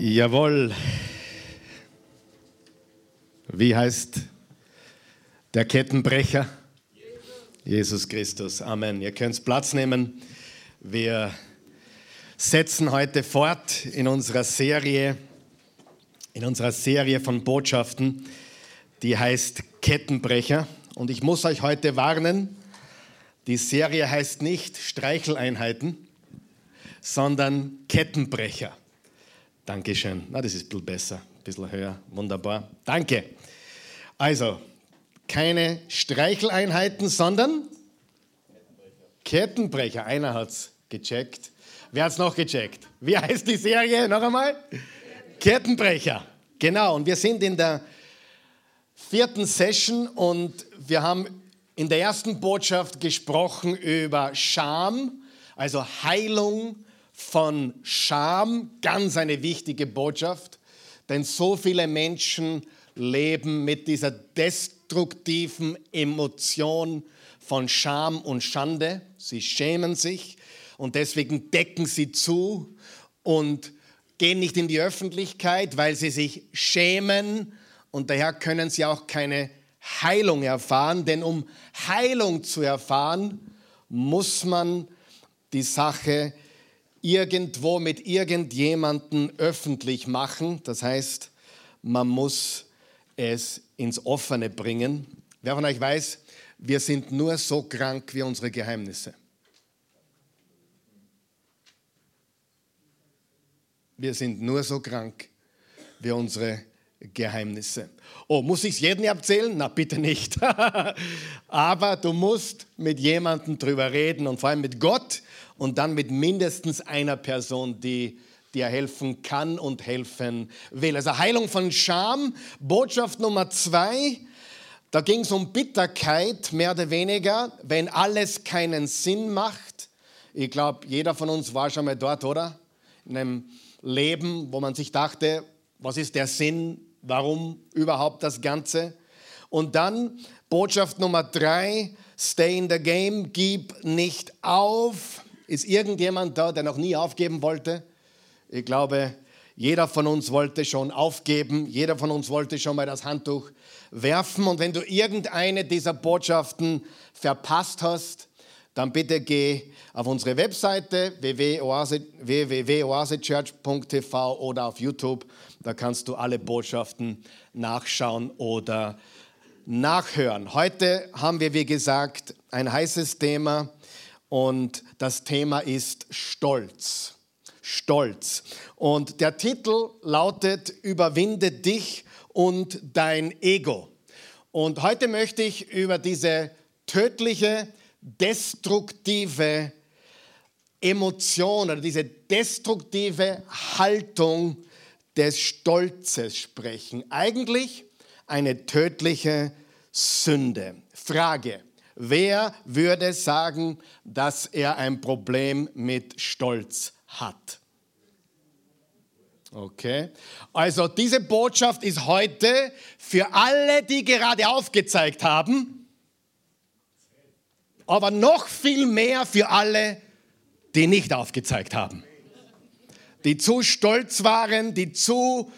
Jawohl. Wie heißt der Kettenbrecher? Jesus Christus. Amen. Ihr könnt Platz nehmen. Wir setzen heute fort in unserer Serie, in unserer Serie von Botschaften, die heißt Kettenbrecher. Und ich muss euch heute warnen, die Serie heißt nicht Streicheleinheiten, sondern Kettenbrecher. Dankeschön. Na, das ist ein bisschen besser, ein bisschen höher. Wunderbar. Danke. Also, keine Streicheleinheiten, sondern Kettenbrecher. Einer hat es gecheckt. Wer hat es noch gecheckt? Wie heißt die Serie? Noch einmal? Kettenbrecher. Genau. Und wir sind in der vierten Session und wir haben in der ersten Botschaft gesprochen über Scham, also Heilung von Scham, ganz eine wichtige Botschaft, denn so viele Menschen leben mit dieser destruktiven Emotion von Scham und Schande. Sie schämen sich und deswegen decken sie zu und gehen nicht in die Öffentlichkeit, weil sie sich schämen und daher können sie auch keine Heilung erfahren, denn um Heilung zu erfahren, muss man die Sache irgendwo mit irgendjemandem öffentlich machen. Das heißt, man muss es ins Offene bringen. Wer von euch weiß, wir sind nur so krank wie unsere Geheimnisse. Wir sind nur so krank wie unsere Geheimnisse. Oh, muss ich es jedem erzählen? Na, bitte nicht. Aber du musst mit jemandem drüber reden und vor allem mit Gott und dann mit mindestens einer Person, die dir helfen kann und helfen will. Also Heilung von Scham, Botschaft Nummer zwei, da ging es um Bitterkeit, mehr oder weniger, wenn alles keinen Sinn macht. Ich glaube, jeder von uns war schon mal dort, oder? In einem Leben, wo man sich dachte, was ist der Sinn, warum überhaupt das Ganze? Und dann Botschaft Nummer drei, stay in the game, gib nicht auf. Ist irgendjemand da, der noch nie aufgeben wollte? Ich glaube, jeder von uns wollte schon aufgeben, jeder von uns wollte schon mal das Handtuch werfen. Und wenn du irgendeine dieser Botschaften verpasst hast, dann bitte geh auf unsere Webseite www.oasechurch.tv oder auf YouTube. Da kannst du alle Botschaften nachschauen oder nachhören. Heute haben wir, wie gesagt, ein heißes Thema und das Thema ist Stolz. Stolz. Und der Titel lautet Überwinde dich und dein Ego. Und heute möchte ich über diese tödliche, destruktive Emotion oder diese destruktive Haltung des Stolzes sprechen. Eigentlich eine tödliche Sünde. Frage, Wer würde sagen, dass er ein Problem mit Stolz hat? Okay. Also diese Botschaft ist heute für alle, die gerade aufgezeigt haben, aber noch viel mehr für alle, die nicht aufgezeigt haben. Die zu stolz waren, die zu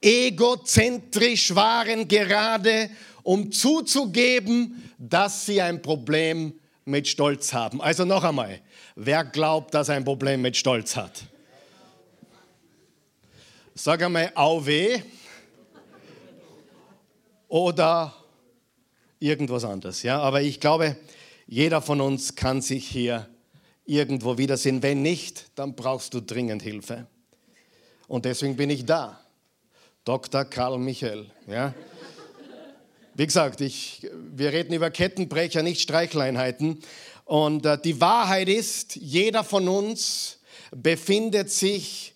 egozentrisch waren gerade, um zuzugeben, dass sie ein Problem mit Stolz haben. Also noch einmal, wer glaubt, dass er ein Problem mit Stolz hat? Sag einmal AW oder irgendwas anderes. Ja? Aber ich glaube, jeder von uns kann sich hier irgendwo wiedersehen. Wenn nicht, dann brauchst du dringend Hilfe. Und deswegen bin ich da. Dr. Karl Michael. Ja? Wie gesagt, ich, wir reden über Kettenbrecher, nicht Streicheleinheiten. Und äh, die Wahrheit ist, jeder von uns befindet sich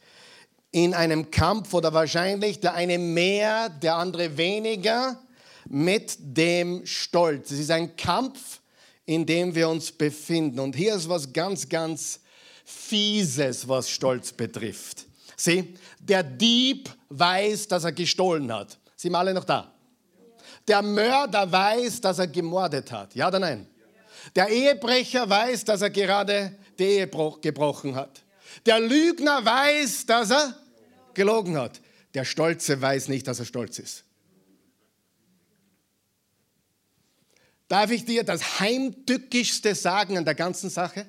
in einem Kampf oder wahrscheinlich der eine mehr, der andere weniger mit dem Stolz. Es ist ein Kampf, in dem wir uns befinden. Und hier ist was ganz, ganz Fieses, was Stolz betrifft. Sieh, der Dieb weiß, dass er gestohlen hat. Sind wir alle noch da? Der Mörder weiß, dass er gemordet hat. Ja oder nein? Der Ehebrecher weiß, dass er gerade die Ehe gebrochen hat. Der Lügner weiß, dass er gelogen hat. Der Stolze weiß nicht, dass er stolz ist. Darf ich dir das heimtückischste sagen an der ganzen Sache?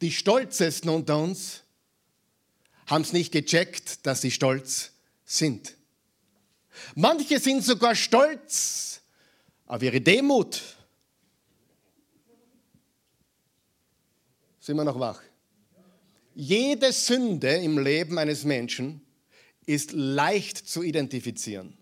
Die Stolzesten unter uns haben es nicht gecheckt, dass sie stolz sind. Manche sind sogar stolz auf ihre Demut. Sind wir noch wach? Jede Sünde im Leben eines Menschen ist leicht zu identifizieren.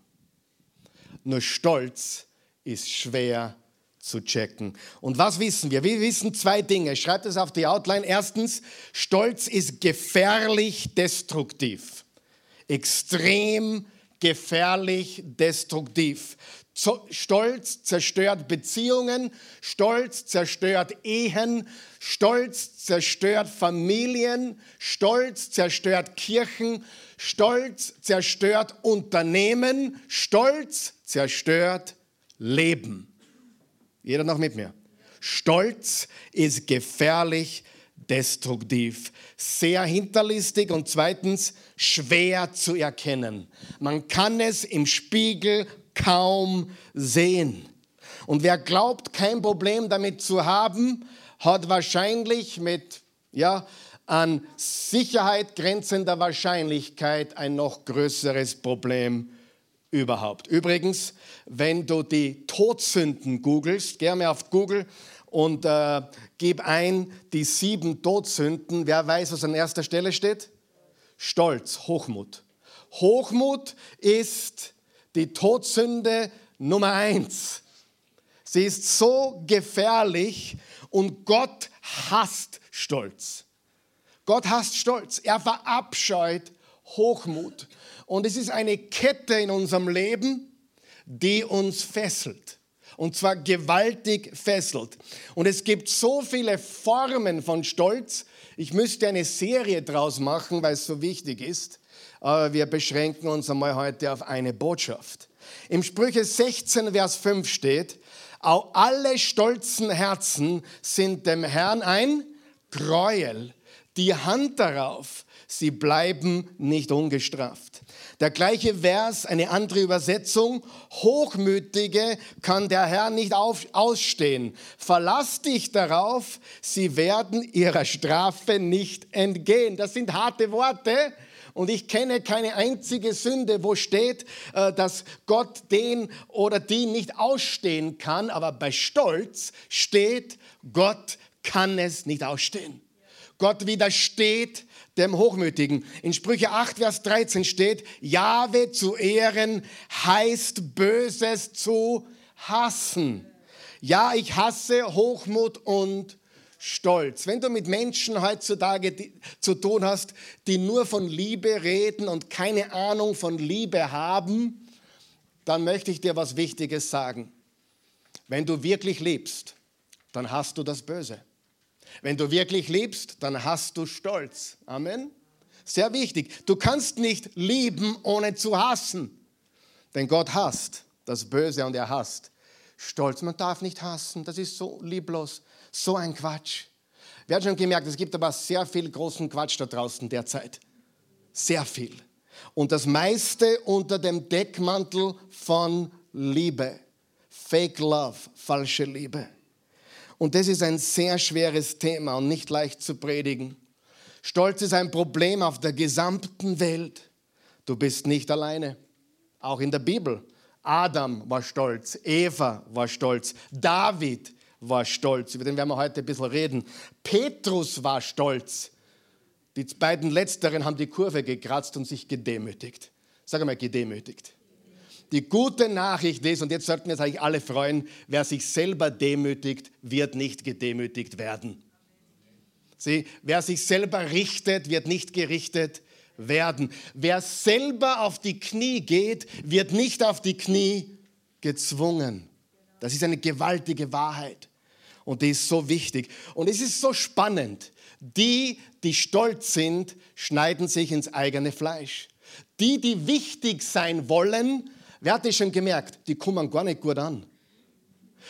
Nur Stolz ist schwer zu checken. Und was wissen wir? Wir wissen zwei Dinge. Schreibt es auf die Outline. Erstens, Stolz ist gefährlich destruktiv. Extrem gefährlich destruktiv. Stolz zerstört Beziehungen, Stolz zerstört Ehen, Stolz zerstört Familien, Stolz zerstört Kirchen, Stolz zerstört Unternehmen, Stolz zerstört Leben. Jeder noch mit mir? Stolz ist gefährlich, destruktiv, sehr hinterlistig und zweitens schwer zu erkennen. Man kann es im Spiegel kaum sehen. Und wer glaubt, kein Problem damit zu haben, hat wahrscheinlich mit ja, an Sicherheit grenzender Wahrscheinlichkeit ein noch größeres Problem überhaupt. Übrigens, wenn du die Todsünden googelst, geh mal auf Google und äh, gib ein die sieben Todsünden. Wer weiß, was an erster Stelle steht? Stolz, Hochmut. Hochmut ist die Todsünde Nummer eins. Sie ist so gefährlich und Gott hasst Stolz. Gott hasst Stolz. Er verabscheut Hochmut. Und es ist eine Kette in unserem Leben, die uns fesselt. Und zwar gewaltig fesselt. Und es gibt so viele Formen von Stolz. Ich müsste eine Serie draus machen, weil es so wichtig ist. Aber wir beschränken uns einmal heute auf eine Botschaft. Im Sprüche 16, Vers 5 steht, auch alle stolzen Herzen sind dem Herrn ein Gräuel. Die Hand darauf, sie bleiben nicht ungestraft. Der gleiche Vers, eine andere Übersetzung. Hochmütige kann der Herr nicht auf, ausstehen. Verlass dich darauf, sie werden ihrer Strafe nicht entgehen. Das sind harte Worte. Und ich kenne keine einzige Sünde, wo steht, äh, dass Gott den oder die nicht ausstehen kann. Aber bei Stolz steht, Gott kann es nicht ausstehen. Gott widersteht dem Hochmütigen. In Sprüche 8, Vers 13 steht, Jahwe zu ehren heißt Böses zu hassen. Ja, ich hasse Hochmut und Stolz. Wenn du mit Menschen heutzutage zu tun hast, die nur von Liebe reden und keine Ahnung von Liebe haben, dann möchte ich dir was Wichtiges sagen. Wenn du wirklich liebst, dann hast du das Böse. Wenn du wirklich liebst, dann hast du Stolz. Amen. Sehr wichtig. Du kannst nicht lieben, ohne zu hassen. Denn Gott hasst das Böse und er hasst Stolz. Man darf nicht hassen. Das ist so lieblos. So ein Quatsch. Wir haben schon gemerkt, es gibt aber sehr viel großen Quatsch da draußen derzeit. Sehr viel. Und das meiste unter dem Deckmantel von Liebe. Fake Love, falsche Liebe. Und das ist ein sehr schweres Thema und nicht leicht zu predigen. Stolz ist ein Problem auf der gesamten Welt. Du bist nicht alleine. Auch in der Bibel. Adam war stolz, Eva war stolz, David war stolz, über den werden wir heute ein bisschen reden. Petrus war stolz. Die beiden Letzteren haben die Kurve gekratzt und sich gedemütigt. Sag mal, gedemütigt. Die gute Nachricht ist, und jetzt sollten wir uns eigentlich alle freuen, wer sich selber demütigt, wird nicht gedemütigt werden. Sieh, wer sich selber richtet, wird nicht gerichtet werden. Wer selber auf die Knie geht, wird nicht auf die Knie gezwungen. Das ist eine gewaltige Wahrheit. Und die ist so wichtig. Und es ist so spannend. Die, die stolz sind, schneiden sich ins eigene Fleisch. Die, die wichtig sein wollen, Wer hat das schon gemerkt? Die kommen gar nicht gut an.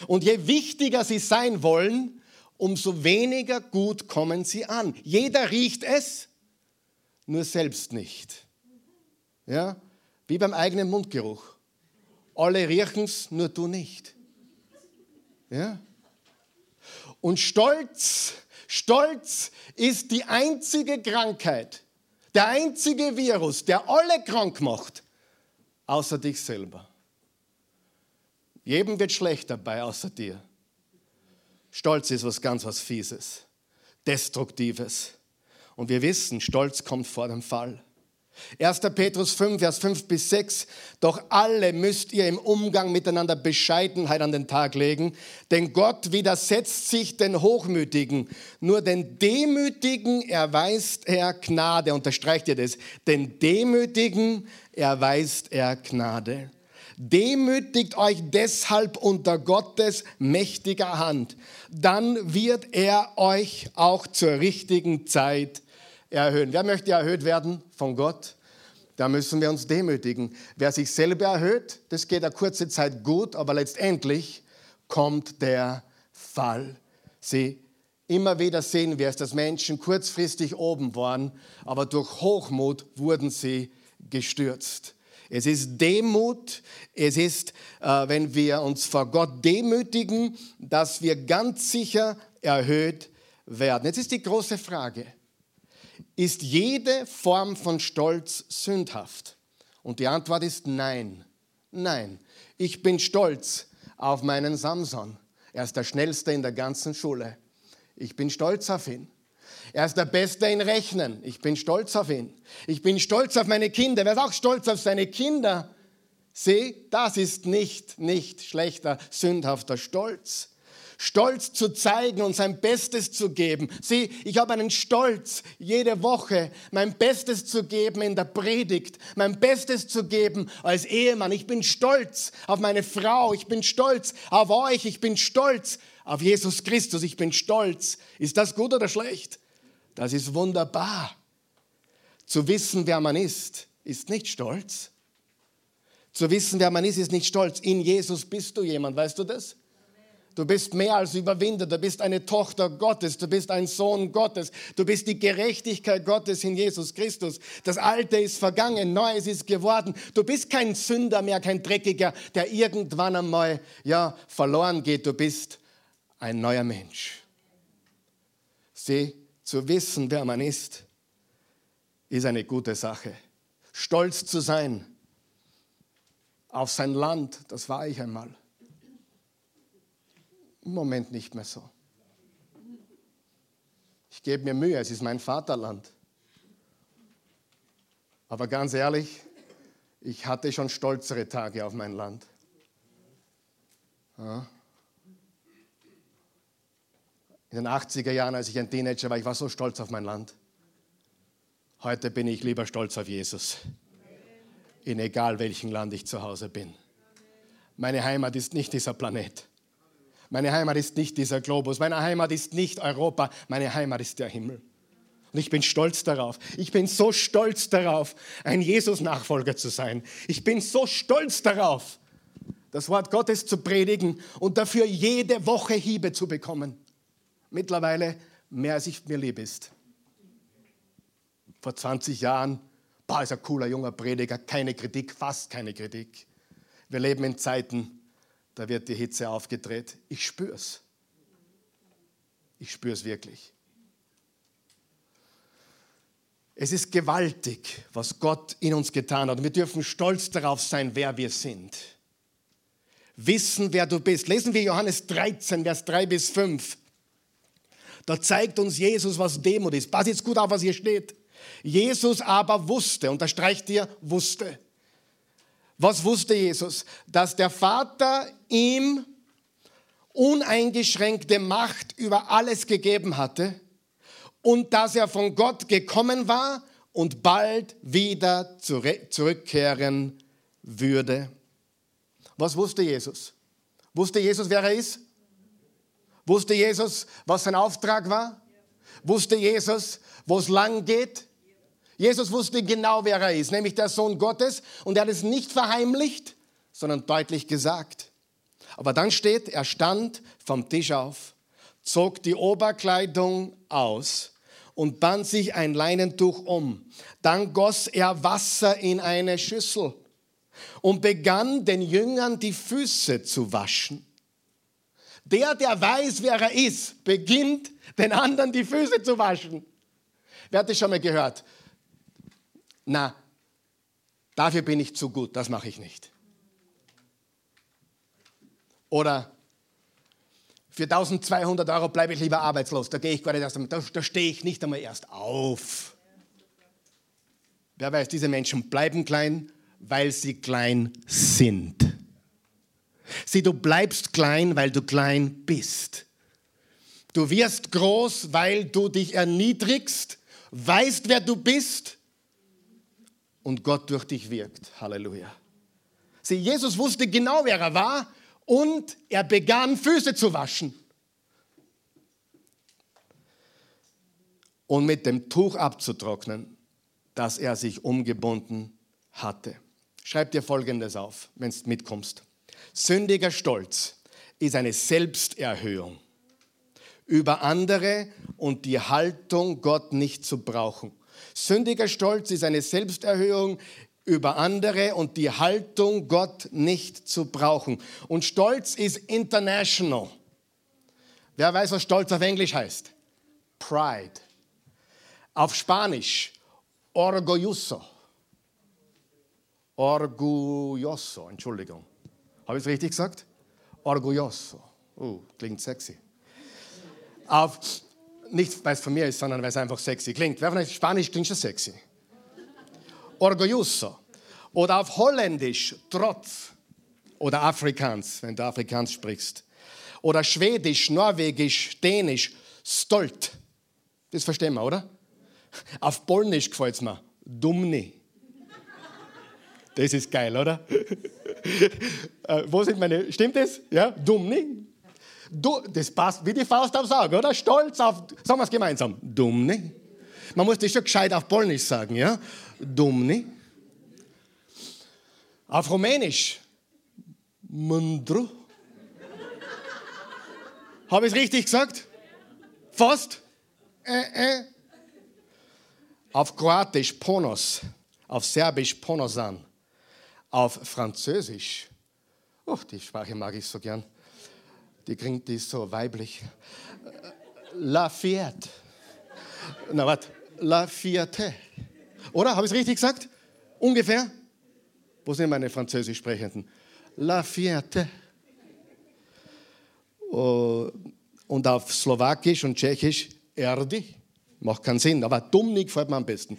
Und je wichtiger sie sein wollen, umso weniger gut kommen sie an. Jeder riecht es, nur selbst nicht. Ja? Wie beim eigenen Mundgeruch. Alle riechen es, nur du nicht. Ja? Und Stolz, Stolz ist die einzige Krankheit, der einzige Virus, der alle krank macht, außer dich selber. Jedem wird schlecht dabei, außer dir. Stolz ist was ganz was Fieses, Destruktives. Und wir wissen, Stolz kommt vor dem Fall. 1. Petrus 5, Vers 5 bis 6. Doch alle müsst ihr im Umgang miteinander Bescheidenheit an den Tag legen, denn Gott widersetzt sich den Hochmütigen. Nur den Demütigen erweist er Gnade. Unterstreicht ihr das? Den Demütigen erweist er Gnade. Demütigt euch deshalb unter Gottes mächtiger Hand. Dann wird er euch auch zur richtigen Zeit erhöhen. Wer möchte erhöht werden von Gott? Da müssen wir uns demütigen. Wer sich selber erhöht, das geht eine kurze Zeit gut, aber letztendlich kommt der Fall. Sie immer wieder sehen wir es, dass Menschen kurzfristig oben waren, aber durch Hochmut wurden sie gestürzt. Es ist Demut, es ist, äh, wenn wir uns vor Gott demütigen, dass wir ganz sicher erhöht werden. Jetzt ist die große Frage, ist jede Form von Stolz sündhaft? Und die Antwort ist nein. Nein. Ich bin stolz auf meinen Samson. Er ist der schnellste in der ganzen Schule. Ich bin stolz auf ihn. Er ist der Beste in Rechnen. Ich bin stolz auf ihn. Ich bin stolz auf meine Kinder. Wer ist auch stolz auf seine Kinder? Sieh, das ist nicht, nicht schlechter, sündhafter Stolz. Stolz zu zeigen und sein Bestes zu geben. Sieh, ich habe einen Stolz, jede Woche mein Bestes zu geben in der Predigt, mein Bestes zu geben als Ehemann. Ich bin stolz auf meine Frau, ich bin stolz auf euch, ich bin stolz auf Jesus Christus, ich bin stolz. Ist das gut oder schlecht? Das ist wunderbar. Zu wissen, wer man ist, ist nicht stolz. Zu wissen, wer man ist, ist nicht stolz. In Jesus bist du jemand, weißt du das? Du bist mehr als Überwinder, du bist eine Tochter Gottes, du bist ein Sohn Gottes, du bist die Gerechtigkeit Gottes in Jesus Christus. Das Alte ist vergangen, Neues ist geworden. Du bist kein Sünder mehr, kein Dreckiger, der irgendwann einmal ja, verloren geht. Du bist ein neuer Mensch. Sieh, zu wissen, wer man ist, ist eine gute Sache. Stolz zu sein auf sein Land, das war ich einmal im Moment nicht mehr so. Ich gebe mir Mühe, es ist mein Vaterland. Aber ganz ehrlich, ich hatte schon stolzere Tage auf mein Land. Ja. In den 80er Jahren, als ich ein Teenager war, ich war so stolz auf mein Land. Heute bin ich lieber stolz auf Jesus. In egal welchem Land ich zu Hause bin. Meine Heimat ist nicht dieser Planet. Meine Heimat ist nicht dieser Globus. Meine Heimat ist nicht Europa. Meine Heimat ist der Himmel. Und ich bin stolz darauf. Ich bin so stolz darauf, ein Jesus-Nachfolger zu sein. Ich bin so stolz darauf, das Wort Gottes zu predigen und dafür jede Woche Hiebe zu bekommen. Mittlerweile mehr als ich mir lieb ist. Vor 20 Jahren, boah, ist ein cooler junger Prediger, keine Kritik, fast keine Kritik. Wir leben in Zeiten, da wird die Hitze aufgedreht. Ich spüre es. Ich spüre es wirklich. Es ist gewaltig, was Gott in uns getan hat. Und wir dürfen stolz darauf sein, wer wir sind. Wissen, wer du bist. Lesen wir Johannes 13, Vers 3 bis 5. Da zeigt uns Jesus, was Demut ist. Pass jetzt gut auf, was hier steht. Jesus aber wusste, unterstreicht ihr, wusste. Was wusste Jesus? Dass der Vater ihm uneingeschränkte Macht über alles gegeben hatte und dass er von Gott gekommen war und bald wieder zurückkehren würde. Was wusste Jesus? Wusste Jesus, wer er ist? Wusste Jesus, was sein Auftrag war? Wusste Jesus, wo es lang geht? Jesus wusste genau, wer er ist, nämlich der Sohn Gottes. Und er hat es nicht verheimlicht, sondern deutlich gesagt. Aber dann steht, er stand vom Tisch auf, zog die Oberkleidung aus und band sich ein Leinentuch um. Dann goss er Wasser in eine Schüssel und begann den Jüngern die Füße zu waschen. Der, der weiß, wer er ist, beginnt den anderen die Füße zu waschen. Wer hat das schon mal gehört? Na, dafür bin ich zu gut, das mache ich nicht. Oder für 1200 Euro bleibe ich lieber arbeitslos. Da gehe ich gar erst einmal, da, da stehe ich nicht einmal erst auf. Wer weiß, diese Menschen bleiben klein, weil sie klein sind. Sieh, du bleibst klein, weil du klein bist. Du wirst groß, weil du dich erniedrigst, weißt, wer du bist und Gott durch dich wirkt. Halleluja. Sieh, Jesus wusste genau, wer er war und er begann Füße zu waschen. Und mit dem Tuch abzutrocknen, das er sich umgebunden hatte. Schreib dir Folgendes auf, wenn du mitkommst. Sündiger Stolz ist eine Selbsterhöhung über andere und die Haltung, Gott nicht zu brauchen. Sündiger Stolz ist eine Selbsterhöhung über andere und die Haltung, Gott nicht zu brauchen. Und Stolz ist international. Wer weiß, was Stolz auf Englisch heißt? Pride. Auf Spanisch, orgulloso. Orgulloso, Entschuldigung. Habe ich es richtig gesagt? Orgulloso. Uh, klingt sexy. Auf, nicht weil es von mir ist, sondern weil es einfach sexy klingt. Wer von euch Spanisch klingt schon sexy? Orgulloso. Oder auf Holländisch, Trotz. Oder Afrikaans, wenn du Afrikaans sprichst. Oder Schwedisch, Norwegisch, Dänisch, Stolt. Das verstehen wir, oder? Auf Polnisch gefällt es mir. Dumni. Das ist geil, oder? äh, wo sind meine, stimmt das? Ja, Dumni. Du, das passt wie die Faust aufs Auge, oder? Stolz auf, sagen wir es gemeinsam. Dumni. Man muss das schon gescheit auf Polnisch sagen, ja? Dumni. Auf Rumänisch. Mundru. Habe ich es richtig gesagt? Fast? Äh, äh. Auf Kroatisch Ponos. Auf Serbisch Ponosan. Auf Französisch. Oh, die Sprache mag ich so gern. Die klingt die so weiblich. La Fiat. Na, was? La Fiate. Oder? Habe ich es richtig gesagt? Ungefähr? Wo sind meine Französisch Sprechenden? La Fiate. Oh, und auf Slowakisch und Tschechisch Erdi. Macht keinen Sinn, aber Dumnik gefällt mir am besten.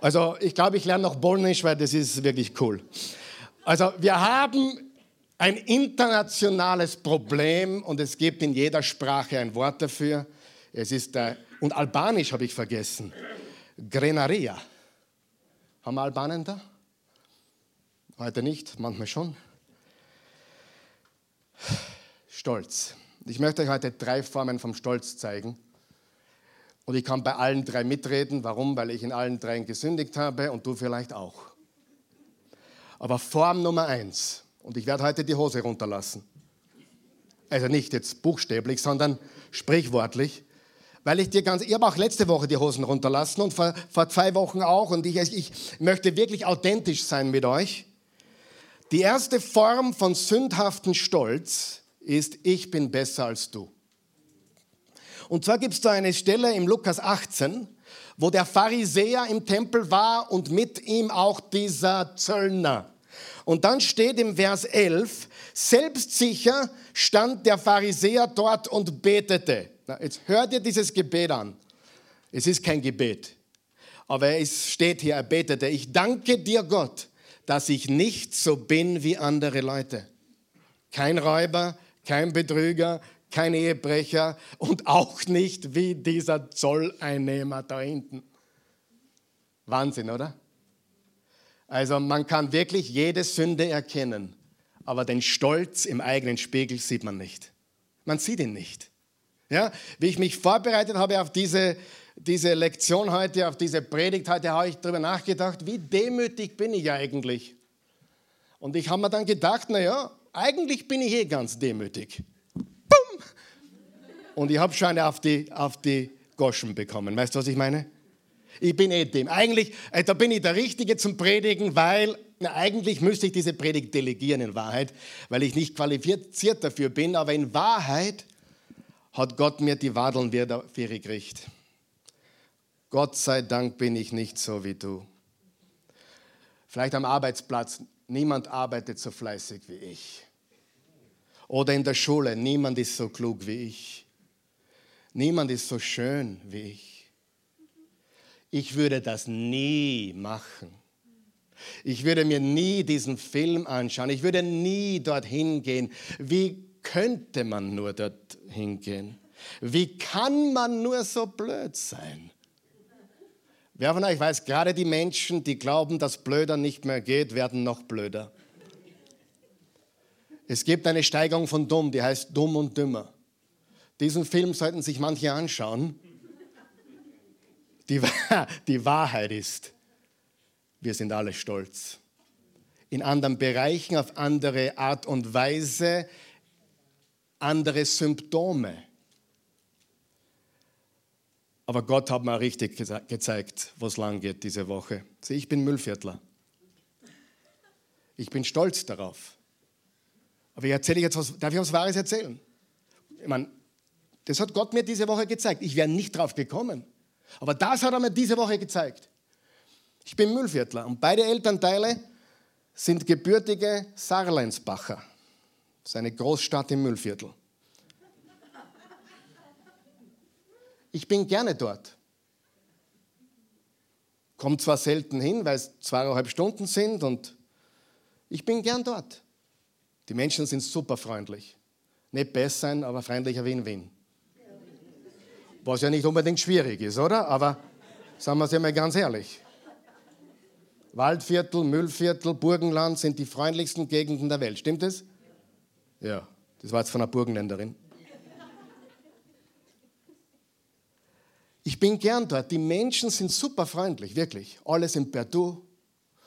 Also ich glaube, ich lerne noch Polnisch, weil das ist wirklich cool. Also wir haben ein internationales Problem und es gibt in jeder Sprache ein Wort dafür. Es ist der, und Albanisch habe ich vergessen. Grenaria. Haben wir Albanen da? Heute nicht, manchmal schon. Stolz. Ich möchte euch heute drei Formen vom Stolz zeigen. Und ich kann bei allen drei mitreden. Warum? Weil ich in allen dreien gesündigt habe und du vielleicht auch. Aber Form Nummer eins, und ich werde heute die Hose runterlassen. Also nicht jetzt buchstäblich, sondern sprichwortlich. Weil ich dir ganz, ich habe auch letzte Woche die Hosen runterlassen und vor, vor zwei Wochen auch. Und ich, ich möchte wirklich authentisch sein mit euch. Die erste Form von sündhaften Stolz ist, ich bin besser als du. Und zwar gibt es da eine Stelle im Lukas 18, wo der Pharisäer im Tempel war und mit ihm auch dieser Zöllner. Und dann steht im Vers 11, selbstsicher stand der Pharisäer dort und betete. Jetzt hört ihr dieses Gebet an. Es ist kein Gebet, aber es steht hier, er betete, ich danke dir Gott, dass ich nicht so bin wie andere Leute. Kein Räuber, kein Betrüger, kein Ehebrecher und auch nicht wie dieser Zolleinnehmer da hinten. Wahnsinn, oder? Also man kann wirklich jede Sünde erkennen, aber den Stolz im eigenen Spiegel sieht man nicht. Man sieht ihn nicht. Ja, wie ich mich vorbereitet habe auf diese, diese Lektion heute, auf diese Predigt heute, habe ich darüber nachgedacht, wie demütig bin ich eigentlich? Und ich habe mir dann gedacht, naja, eigentlich bin ich eh ganz demütig. Und ich habe schon auf die, auf die abgoschen bekommen. Weißt du, was ich meine? Ich bin eh dem. Eigentlich, äh, da bin ich der Richtige zum Predigen, weil na, eigentlich müsste ich diese Predigt delegieren in Wahrheit, weil ich nicht qualifiziert dafür bin. Aber in Wahrheit hat Gott mir die Wadeln wieder gekriegt. Gott sei Dank bin ich nicht so wie du. Vielleicht am Arbeitsplatz, niemand arbeitet so fleißig wie ich. Oder in der Schule, niemand ist so klug wie ich. Niemand ist so schön wie ich. Ich würde das nie machen. Ich würde mir nie diesen Film anschauen. Ich würde nie dorthin gehen. Wie könnte man nur dorthin gehen? Wie kann man nur so blöd sein? Wer von euch weiß, gerade die Menschen, die glauben, dass blöder nicht mehr geht, werden noch blöder. Es gibt eine Steigerung von dumm, die heißt dumm und dümmer. Diesen Film sollten sich manche anschauen. Die, die Wahrheit ist, wir sind alle stolz. In anderen Bereichen, auf andere Art und Weise, andere Symptome. Aber Gott hat mir richtig gezeigt, wo es lang geht diese Woche. Sieh, ich bin Müllviertler. Ich bin stolz darauf. Aber ich erzähle jetzt was, darf ich was Wahres erzählen? Ich meine, das hat Gott mir diese Woche gezeigt. Ich wäre nicht drauf gekommen. Aber das hat er mir diese Woche gezeigt. Ich bin Müllviertler und beide Elternteile sind gebürtige Sarleinsbacher. Das ist eine Großstadt im Müllviertel. Ich bin gerne dort. Komme zwar selten hin, weil es zweieinhalb Stunden sind und ich bin gern dort. Die Menschen sind super freundlich. Nicht besser sein, aber freundlicher wie in Wien. Was ja nicht unbedingt schwierig ist, oder? Aber sagen wir es ja mal ganz ehrlich. Waldviertel, Müllviertel, Burgenland sind die freundlichsten Gegenden der Welt. Stimmt das? Ja, das war jetzt von einer Burgenländerin. Ich bin gern dort. Die Menschen sind super freundlich, wirklich. Alle sind per Du.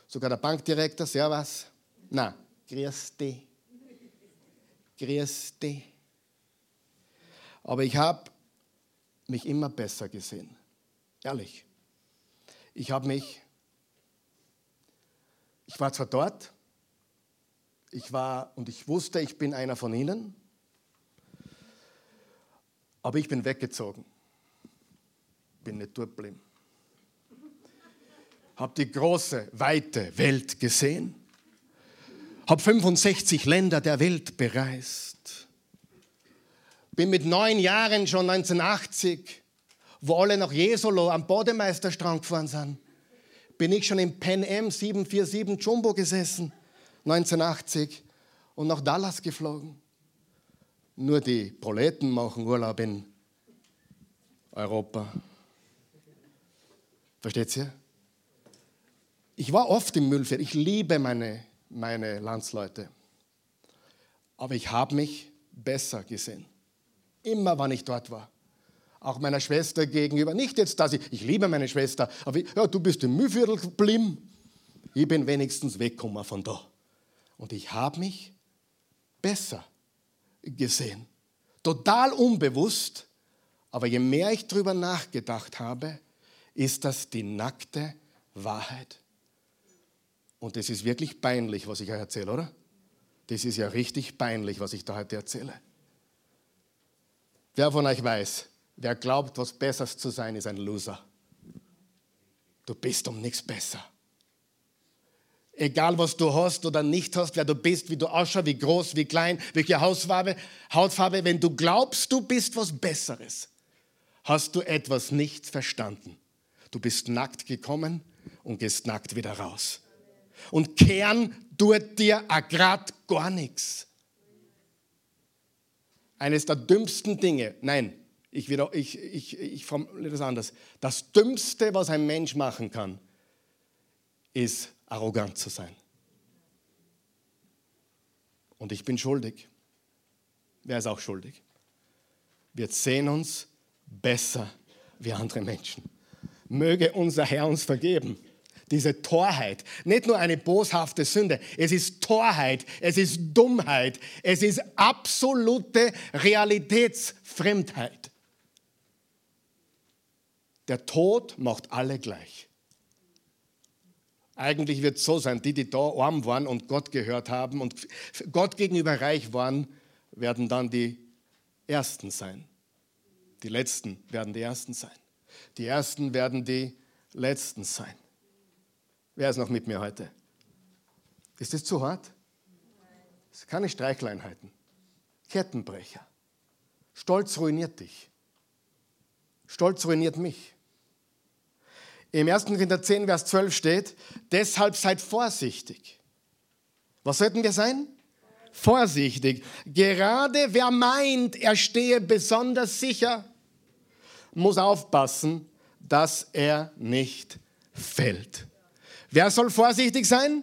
Sogar der Bankdirektor, Servus. Na, grüß dich. Grüß dich. Aber ich habe mich immer besser gesehen. Ehrlich. Ich habe mich, ich war zwar dort, ich war und ich wusste, ich bin einer von ihnen, aber ich bin weggezogen bin nicht dort geblieben. Habe die große, weite Welt gesehen. Habe 65 Länder der Welt bereist. Bin mit neun Jahren schon 1980, wo alle nach Jesolo am Bodemeisterstrand gefahren sind, bin ich schon im Pan Am 747 Jumbo gesessen, 1980, und nach Dallas geflogen. Nur die Proleten machen Urlaub in Europa. Versteht ihr? Ich war oft im Müllfeld. Ich liebe meine, meine Landsleute. Aber ich habe mich besser gesehen. Immer, wann ich dort war. Auch meiner Schwester gegenüber. Nicht jetzt, dass ich, ich liebe meine Schwester, aber ich, ja, du bist im Müllviertel geblieben. Ich bin wenigstens weggekommen von da. Und ich habe mich besser gesehen. Total unbewusst, aber je mehr ich darüber nachgedacht habe, ist das die nackte Wahrheit. Und es ist wirklich peinlich, was ich euch erzähle, oder? Das ist ja richtig peinlich, was ich da heute erzähle. Wer von euch weiß, wer glaubt, was Besseres zu sein, ist ein Loser. Du bist um nichts besser. Egal, was du hast oder nicht hast, wer du bist, wie du ausschaust, wie groß, wie klein, welche Hautfarbe, Hautfarbe, wenn du glaubst, du bist was Besseres, hast du etwas nicht verstanden. Du bist nackt gekommen und gehst nackt wieder raus. Und kehren tut dir grad gar nichts. Eines der dümmsten Dinge, nein, ich, wieder, ich, ich, ich formuliere das anders. Das Dümmste, was ein Mensch machen kann, ist arrogant zu sein. Und ich bin schuldig. Wer ist auch schuldig? Wir sehen uns besser wie andere Menschen möge unser Herr uns vergeben. Diese Torheit, nicht nur eine boshafte Sünde, es ist Torheit, es ist Dummheit, es ist absolute Realitätsfremdheit. Der Tod macht alle gleich. Eigentlich wird es so sein, die, die da arm waren und Gott gehört haben und Gott gegenüber reich waren, werden dann die Ersten sein. Die Letzten werden die Ersten sein. Die Ersten werden die Letzten sein. Wer ist noch mit mir heute? Ist das zu hart? Das sind keine Streichleinheiten. Kettenbrecher. Stolz ruiniert dich. Stolz ruiniert mich. Im 1. Korinther 10, Vers 12 steht, deshalb seid vorsichtig. Was sollten wir sein? Vorsichtig. Gerade wer meint, er stehe besonders sicher, muss aufpassen, dass er nicht fällt. Wer soll vorsichtig sein?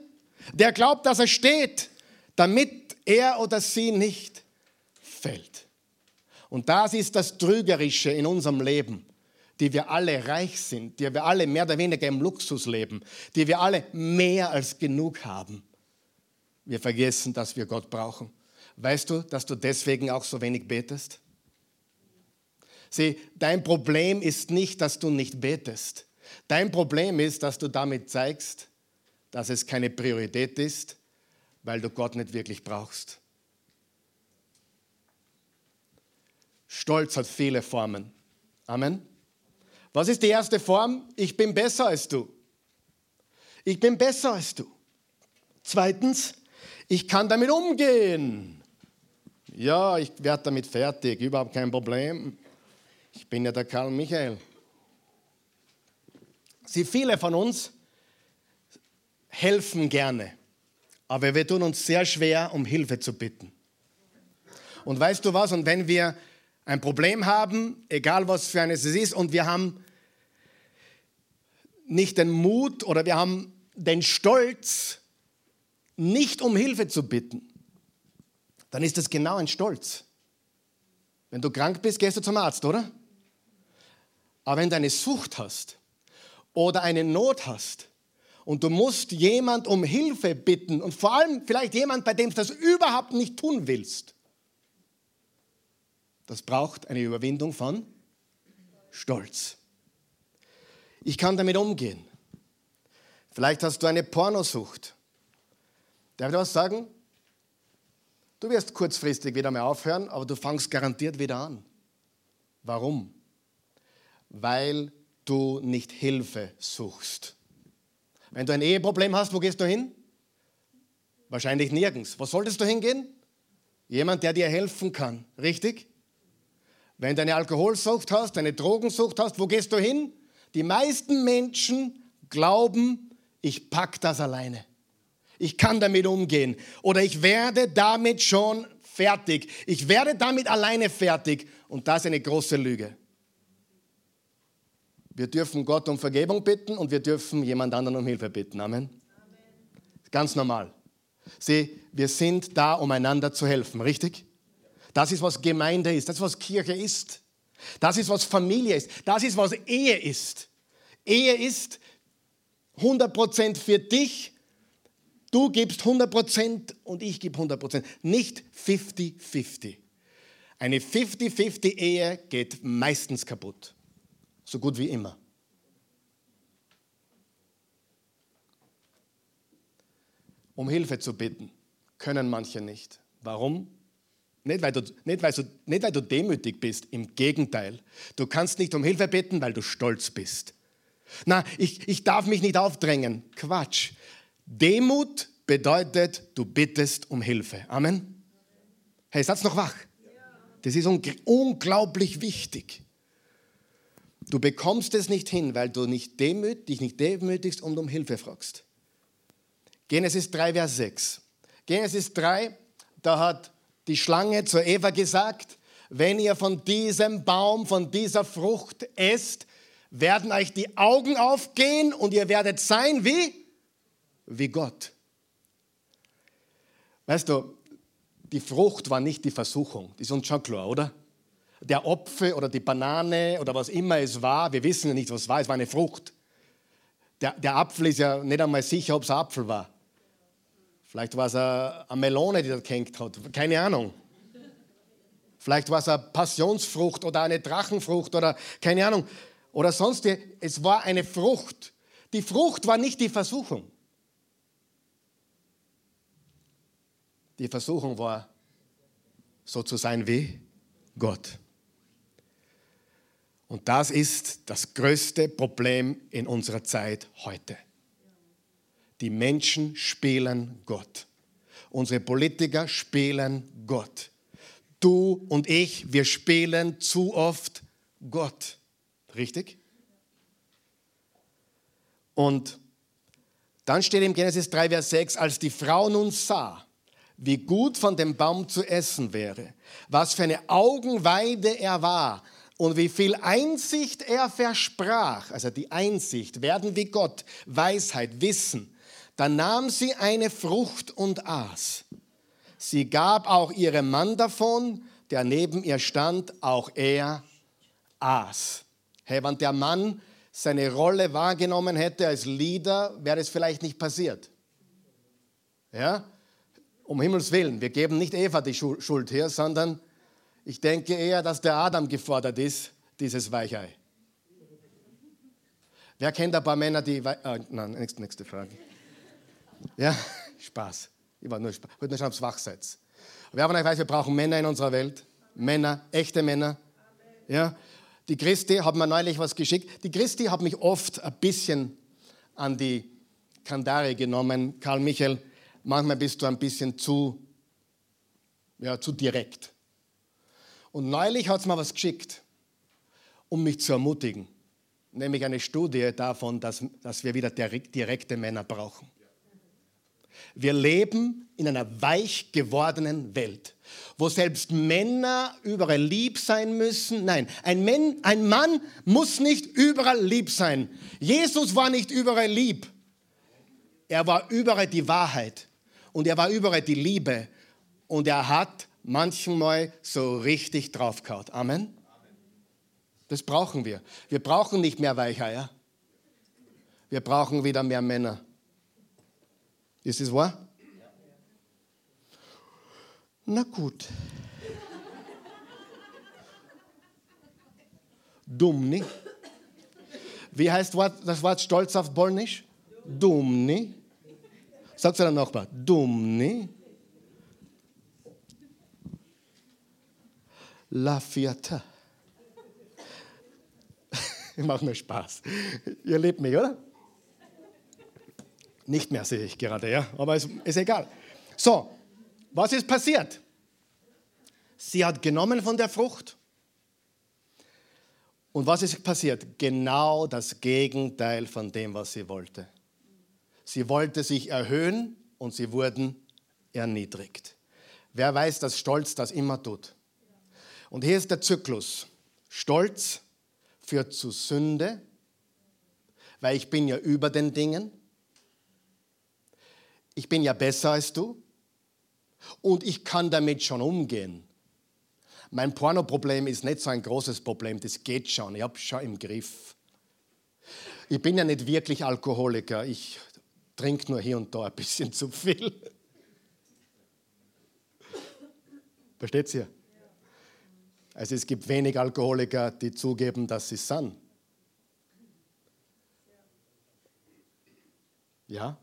Der glaubt, dass er steht, damit er oder sie nicht fällt. Und das ist das Trügerische in unserem Leben, die wir alle reich sind, die wir alle mehr oder weniger im Luxus leben, die wir alle mehr als genug haben. Wir vergessen, dass wir Gott brauchen. Weißt du, dass du deswegen auch so wenig betest? Sieh, dein Problem ist nicht, dass du nicht betest. Dein Problem ist, dass du damit zeigst, dass es keine Priorität ist, weil du Gott nicht wirklich brauchst. Stolz hat viele Formen. Amen. Was ist die erste Form? Ich bin besser als du. Ich bin besser als du. Zweitens, ich kann damit umgehen. Ja, ich werde damit fertig, überhaupt kein Problem. Ich bin ja der Karl Michael. Sie, viele von uns helfen gerne, aber wir tun uns sehr schwer, um Hilfe zu bitten. Und weißt du was? Und wenn wir ein Problem haben, egal was für eines es ist, und wir haben nicht den Mut oder wir haben den Stolz, nicht um Hilfe zu bitten, dann ist das genau ein Stolz. Wenn du krank bist, gehst du zum Arzt, oder? Aber wenn du eine Sucht hast oder eine Not hast und du musst jemand um Hilfe bitten und vor allem vielleicht jemand, bei dem du das überhaupt nicht tun willst, das braucht eine Überwindung von Stolz. Ich kann damit umgehen. Vielleicht hast du eine Pornosucht. Darf ich was sagen? Du wirst kurzfristig wieder mal aufhören, aber du fangst garantiert wieder an. Warum? weil du nicht Hilfe suchst. Wenn du ein Eheproblem hast, wo gehst du hin? Wahrscheinlich nirgends. Wo solltest du hingehen? Jemand, der dir helfen kann, richtig? Wenn du eine Alkoholsucht hast, eine Drogensucht hast, wo gehst du hin? Die meisten Menschen glauben, ich pack das alleine. Ich kann damit umgehen oder ich werde damit schon fertig. Ich werde damit alleine fertig und das ist eine große Lüge. Wir dürfen Gott um Vergebung bitten und wir dürfen jemand anderen um Hilfe bitten. Amen. Amen. Ganz normal. Sieh, wir sind da, um einander zu helfen, richtig? Das ist, was Gemeinde ist, das ist, was Kirche ist. Das ist, was Familie ist. Das ist, was Ehe ist. Ehe ist 100% für dich. Du gibst 100% und ich gebe 100%. Nicht 50-50. Eine 50-50 Ehe geht meistens kaputt. So gut wie immer. Um Hilfe zu bitten, können manche nicht. Warum? Nicht weil, du, nicht, weil du, nicht, weil du demütig bist, im Gegenteil. Du kannst nicht um Hilfe bitten, weil du stolz bist. Na, ich, ich darf mich nicht aufdrängen. Quatsch. Demut bedeutet, du bittest um Hilfe. Amen. Hey, Satz noch wach? Das ist unglaublich wichtig. Du bekommst es nicht hin, weil du nicht demüt, dich nicht demütigst und um Hilfe fragst. Genesis 3, Vers 6. Genesis 3, da hat die Schlange zur Eva gesagt, wenn ihr von diesem Baum, von dieser Frucht esst, werden euch die Augen aufgehen und ihr werdet sein wie? Wie Gott. Weißt du, die Frucht war nicht die Versuchung, das ist uns schon klar, oder? der Apfel oder die Banane oder was immer es war, wir wissen ja nicht, was es war, es war eine Frucht. Der, der Apfel ist ja nicht einmal sicher, ob es ein Apfel war. Vielleicht war es eine, Melone, die das gehängt hat, keine Ahnung. Vielleicht war es eine Passionsfrucht oder eine Drachenfrucht oder keine Ahnung. oder sonst, es war eine Frucht. Die Frucht war nicht die Versuchung. Die Versuchung war, so zu sein wie Gott. Und das ist das größte Problem in unserer Zeit heute. Die Menschen spielen Gott. Unsere Politiker spielen Gott. Du und ich, wir spielen zu oft Gott. Richtig? Und dann steht im Genesis 3, Vers 6, als die Frau nun sah, wie gut von dem Baum zu essen wäre, was für eine Augenweide er war und wie viel Einsicht er versprach, also die Einsicht, werden wie Gott, Weisheit, Wissen, dann nahm sie eine Frucht und aß. Sie gab auch ihrem Mann davon, der neben ihr stand, auch er aß. Hey, wenn der Mann seine Rolle wahrgenommen hätte als Leader, wäre es vielleicht nicht passiert. Ja? Um Himmels Willen, wir geben nicht Eva die Schuld her, sondern ich denke eher, dass der Adam gefordert ist, dieses Weichei. Wer kennt ein paar Männer, die. Äh, nein, nächste Frage. Ja, Spaß. Ich war nur, Spaß. ich wollte nur schauen, ob es wach seid. Wer weiß, wir brauchen Männer in unserer Welt. Männer, echte Männer. Ja, die Christi hat mir neulich was geschickt. Die Christi hat mich oft ein bisschen an die Kandare genommen. Karl Michael, manchmal bist du ein bisschen zu, ja, zu direkt. Und neulich hat es mir was geschickt, um mich zu ermutigen. Nämlich eine Studie davon, dass, dass wir wieder direkte Männer brauchen. Wir leben in einer weich gewordenen Welt wo selbst Männer überall lieb sein müssen. Nein, ein, Mann, ein Mann muss nicht überall lieb sein. Jesus war nicht überall lieb. Er war überall die Wahrheit und er war überall die Liebe und er hat manchmal so richtig draufgehauen. Amen. Das brauchen wir. Wir brauchen nicht mehr Weicheier. Wir brauchen wieder mehr Männer. Ist das wahr? Na gut. Dumni. Wie heißt das Wort stolz auf Polnisch? Dumni. Sagt zu deinem Nachbar. Dumni. La Fiata. Mache nur Spaß. Ihr lebt mich, oder? Nicht mehr sehe ich gerade, ja, aber es ist egal. So, was ist passiert? Sie hat genommen von der Frucht. Und was ist passiert? Genau das Gegenteil von dem, was sie wollte. Sie wollte sich erhöhen und sie wurden erniedrigt. Wer weiß, dass Stolz das immer tut? Und hier ist der Zyklus. Stolz führt zu Sünde, weil ich bin ja über den Dingen. Ich bin ja besser als du und ich kann damit schon umgehen. Mein Pornoproblem ist nicht so ein großes Problem, das geht schon, ich habe es schon im Griff. Ich bin ja nicht wirklich Alkoholiker, ich trinke nur hier und da ein bisschen zu viel. Versteht ihr? Also es gibt wenig Alkoholiker, die zugeben, dass sie es sind. Ja?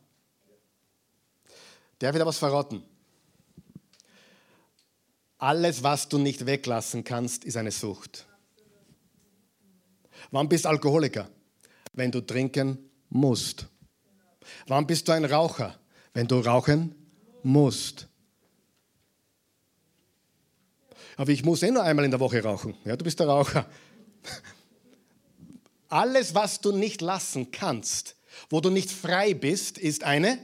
Der wird was verraten. Alles, was du nicht weglassen kannst, ist eine Sucht. Wann bist du Alkoholiker? Wenn du trinken musst. Wann bist du ein Raucher? Wenn du rauchen musst. Aber ich muss eh nur einmal in der Woche rauchen. Ja, du bist der Raucher. Alles, was du nicht lassen kannst, wo du nicht frei bist, ist eine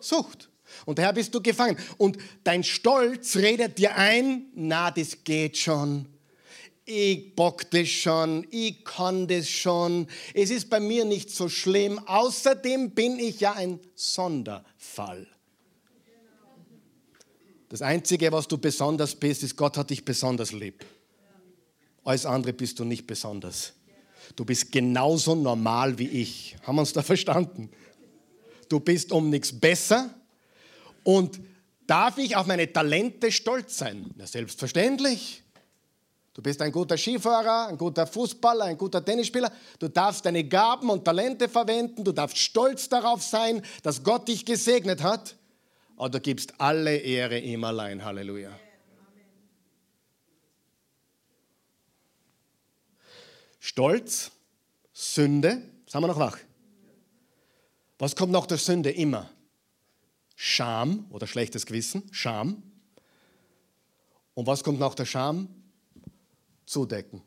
Sucht. Und daher bist du gefangen. Und dein Stolz redet dir ein, na, das geht schon. Ich bock das schon, ich kann das schon. Es ist bei mir nicht so schlimm. Außerdem bin ich ja ein Sonderfall. Das Einzige, was du besonders bist, ist, Gott hat dich besonders lieb. Alles andere bist du nicht besonders. Du bist genauso normal wie ich. Haben wir uns da verstanden? Du bist um nichts besser und darf ich auf meine Talente stolz sein? Na, selbstverständlich. Du bist ein guter Skifahrer, ein guter Fußballer, ein guter Tennisspieler. Du darfst deine Gaben und Talente verwenden. Du darfst stolz darauf sein, dass Gott dich gesegnet hat. Aber du gibst alle Ehre ihm allein. Halleluja. Stolz, Sünde, sind wir noch wach? Was kommt nach der Sünde immer? Scham oder schlechtes Gewissen, Scham. Und was kommt nach der Scham? Zudecken.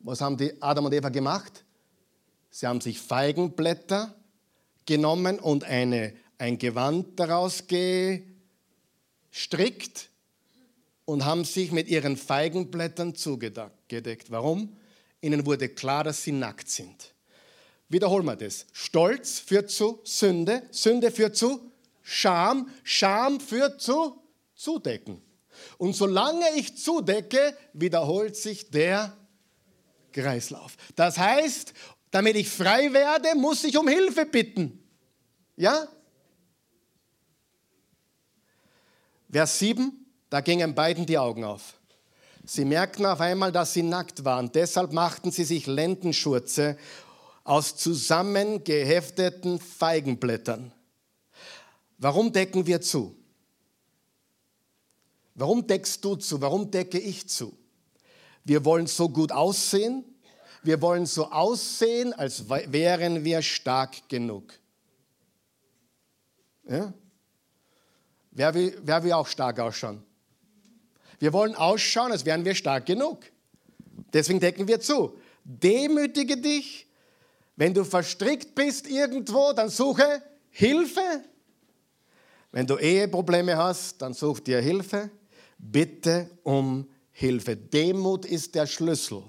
Was haben die Adam und Eva gemacht? Sie haben sich Feigenblätter genommen und eine, ein Gewand daraus gestrickt und haben sich mit ihren Feigenblättern zugedeckt. Warum? Ihnen wurde klar, dass sie nackt sind. Wiederholen wir das. Stolz führt zu Sünde, Sünde führt zu Scham, Scham führt zu Zudecken. Und solange ich zudecke, wiederholt sich der Kreislauf. Das heißt, damit ich frei werde, muss ich um Hilfe bitten. Ja? Vers 7, da gingen beiden die Augen auf. Sie merkten auf einmal, dass sie nackt waren. Deshalb machten sie sich Lendenschurze aus zusammengehefteten Feigenblättern. Warum decken wir zu? Warum deckst du zu? Warum decke ich zu? Wir wollen so gut aussehen. Wir wollen so aussehen, als wären wir stark genug. Ja? Wer, will, wer will auch stark ausschauen? Wir wollen ausschauen, als wären wir stark genug. Deswegen decken wir zu. Demütige dich. Wenn du verstrickt bist irgendwo, dann suche Hilfe. Wenn du Eheprobleme hast, dann such dir Hilfe. Bitte um Hilfe. Demut ist der Schlüssel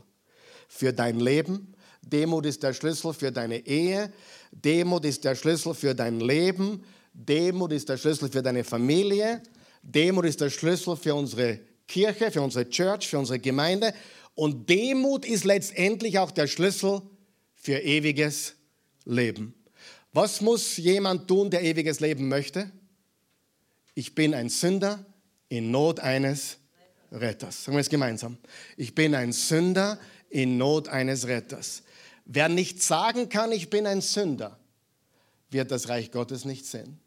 für dein Leben. Demut ist der Schlüssel für deine Ehe. Demut ist der Schlüssel für dein Leben. Demut ist der Schlüssel für deine Familie. Demut ist der Schlüssel für unsere Kirche, für unsere Church, für unsere Gemeinde. Und Demut ist letztendlich auch der Schlüssel für ewiges Leben. Was muss jemand tun, der ewiges Leben möchte? Ich bin ein Sünder, in Not eines Retters. Sagen wir es gemeinsam. Ich bin ein Sünder in Not eines Retters. Wer nicht sagen kann, ich bin ein Sünder, wird das Reich Gottes nicht sehen.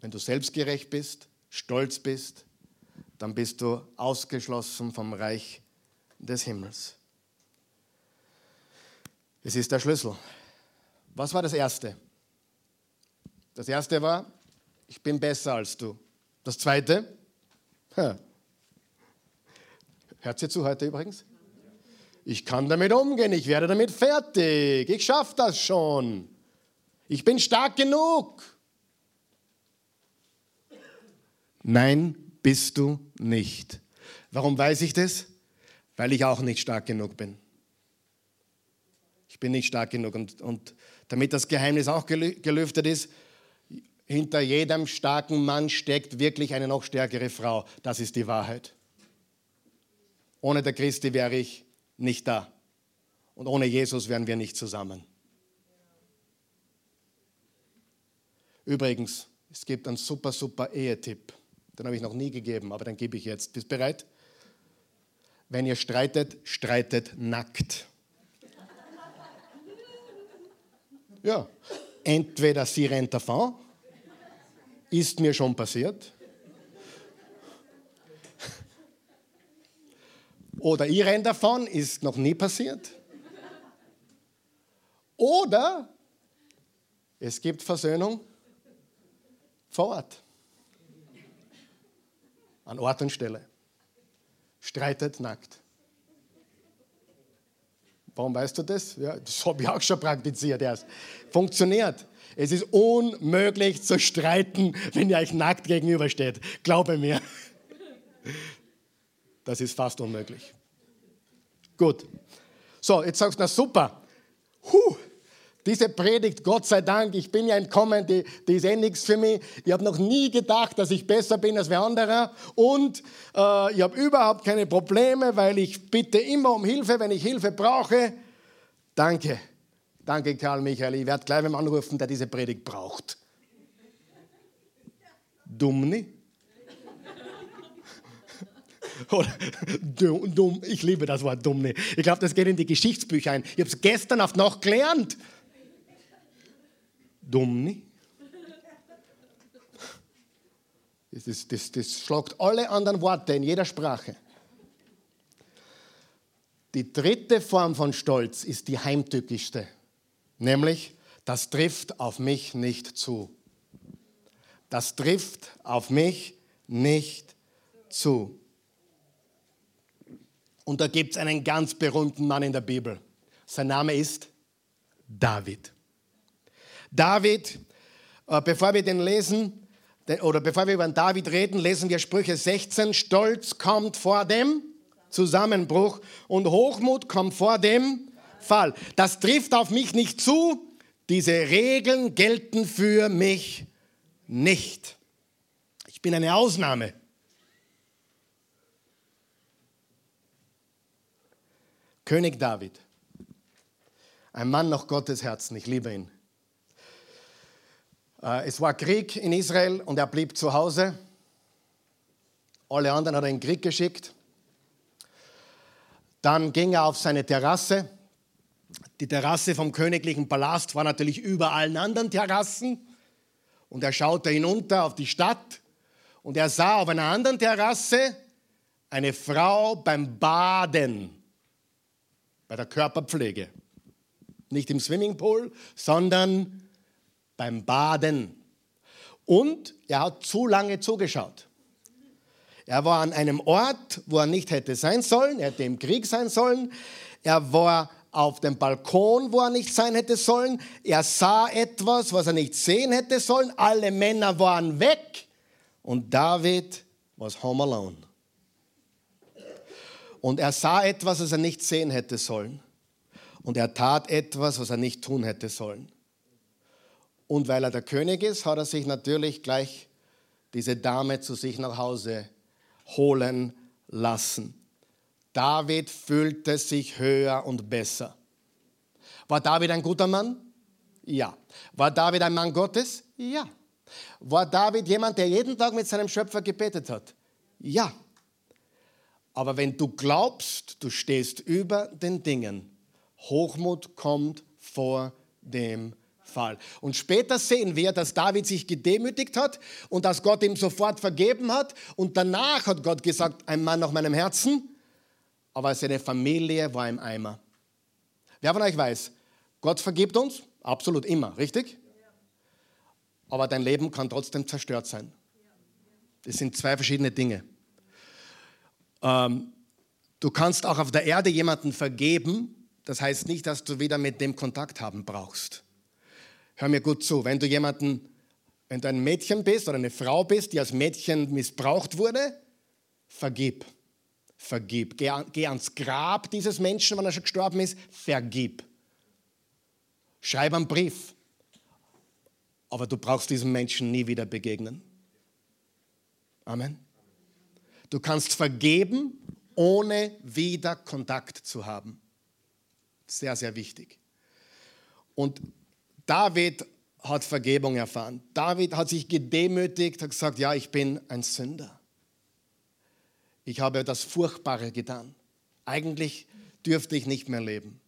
Wenn du selbstgerecht bist, stolz bist, dann bist du ausgeschlossen vom Reich des Himmels. Es ist der Schlüssel. Was war das Erste? Das Erste war, ich bin besser als du. Das zweite, hört ihr zu heute übrigens? Ich kann damit umgehen, ich werde damit fertig, ich schaffe das schon. Ich bin stark genug. Nein, bist du nicht. Warum weiß ich das? Weil ich auch nicht stark genug bin. Ich bin nicht stark genug. Und, und damit das Geheimnis auch gelüftet ist, hinter jedem starken Mann steckt wirklich eine noch stärkere Frau. Das ist die Wahrheit. Ohne der Christi wäre ich nicht da. Und ohne Jesus wären wir nicht zusammen. Übrigens, es gibt einen super, super Ehetipp. Den habe ich noch nie gegeben, aber den gebe ich jetzt. Bist du bereit? Wenn ihr streitet, streitet nackt. Ja, entweder sie rennt davon ist mir schon passiert. Oder ich renne davon, ist noch nie passiert. Oder es gibt Versöhnung vor Ort. An Ort und Stelle. Streitet nackt. Warum weißt du das? Ja, das habe ich auch schon praktiziert erst. Funktioniert. Es ist unmöglich zu streiten, wenn ihr euch nackt gegenübersteht. Glaube mir. Das ist fast unmöglich. Gut. So, jetzt sagst du, na super. Huh, diese Predigt, Gott sei Dank, ich bin ja entkommen, die, die ist eh nichts für mich. Ich habe noch nie gedacht, dass ich besser bin als wer anderer. Und äh, ich habe überhaupt keine Probleme, weil ich bitte immer um Hilfe, wenn ich Hilfe brauche. Danke. Danke, Karl Michael. Ich werde gleich wem anrufen, der diese Predigt braucht. Dummni. Oder dumm, ich liebe das Wort dumm. Nicht. Ich glaube, das geht in die Geschichtsbücher ein. Ich habe es gestern auf noch gelernt. Dumm, nicht? Das, das, das schlagt alle anderen Worte in jeder Sprache. Die dritte Form von Stolz ist die heimtückischste, nämlich das trifft auf mich nicht zu. Das trifft auf mich nicht zu. Und da gibt es einen ganz berühmten Mann in der Bibel. Sein Name ist David. David, äh, bevor wir den lesen, oder bevor wir über David reden, lesen wir Sprüche 16. Stolz kommt vor dem Zusammenbruch und Hochmut kommt vor dem Fall. Das trifft auf mich nicht zu. Diese Regeln gelten für mich nicht. Ich bin eine Ausnahme. König David, ein Mann nach Gottes Herzen, ich liebe ihn. Äh, es war Krieg in Israel und er blieb zu Hause. Alle anderen hat er in den Krieg geschickt. Dann ging er auf seine Terrasse. Die Terrasse vom königlichen Palast war natürlich über allen anderen Terrassen. Und er schaute hinunter auf die Stadt und er sah auf einer anderen Terrasse eine Frau beim Baden, bei der Körperpflege. Nicht im Swimmingpool, sondern beim Baden. Und er hat zu lange zugeschaut. Er war an einem Ort, wo er nicht hätte sein sollen. Er hätte im Krieg sein sollen. Er war auf dem Balkon, wo er nicht sein hätte sollen. Er sah etwas, was er nicht sehen hätte sollen. Alle Männer waren weg. Und David was home alone. Und er sah etwas, was er nicht sehen hätte sollen. Und er tat etwas, was er nicht tun hätte sollen. Und weil er der König ist, hat er sich natürlich gleich diese Dame zu sich nach Hause holen lassen. David fühlte sich höher und besser. War David ein guter Mann? Ja. War David ein Mann Gottes? Ja. War David jemand, der jeden Tag mit seinem Schöpfer gebetet hat? Ja. Aber wenn du glaubst, du stehst über den Dingen, Hochmut kommt vor dem Fall. Und später sehen wir, dass David sich gedemütigt hat und dass Gott ihm sofort vergeben hat. Und danach hat Gott gesagt, ein Mann nach meinem Herzen, aber seine Familie war im Eimer. Wer von euch weiß, Gott vergibt uns? Absolut immer, richtig? Aber dein Leben kann trotzdem zerstört sein. Das sind zwei verschiedene Dinge. Ähm, du kannst auch auf der Erde jemanden vergeben. Das heißt nicht, dass du wieder mit dem Kontakt haben brauchst. Hör mir gut zu, wenn du jemanden, wenn du ein Mädchen bist oder eine Frau bist, die als Mädchen missbraucht wurde, vergib. Vergib. Geh, geh ans Grab dieses Menschen, wenn er schon gestorben ist, vergib. Schreib einen Brief. Aber du brauchst diesem Menschen nie wieder begegnen. Amen. Du kannst vergeben, ohne wieder Kontakt zu haben. Sehr, sehr wichtig. Und David hat Vergebung erfahren. David hat sich gedemütigt, hat gesagt, ja, ich bin ein Sünder. Ich habe das Furchtbare getan. Eigentlich dürfte ich nicht mehr leben.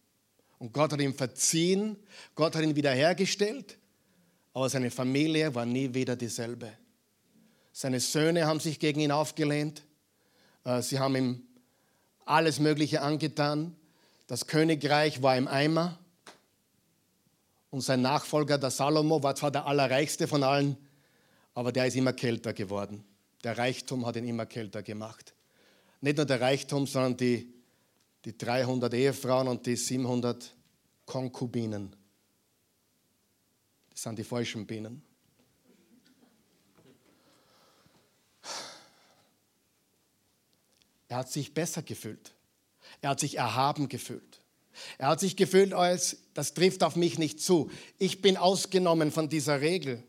Und Gott hat ihm verziehen, Gott hat ihn wiederhergestellt, aber seine Familie war nie wieder dieselbe. Seine Söhne haben sich gegen ihn aufgelehnt, äh, sie haben ihm alles Mögliche angetan. Das Königreich war im Eimer. Und sein Nachfolger, der Salomo, war zwar der allerreichste von allen, aber der ist immer kälter geworden. Der Reichtum hat ihn immer kälter gemacht. Nicht nur der Reichtum, sondern die, die 300 Ehefrauen und die 700 Konkubinen. Das sind die falschen Bienen. Er hat sich besser gefühlt. Er hat sich erhaben gefühlt. Er hat sich gefühlt als, das trifft auf mich nicht zu. Ich bin ausgenommen von dieser Regel.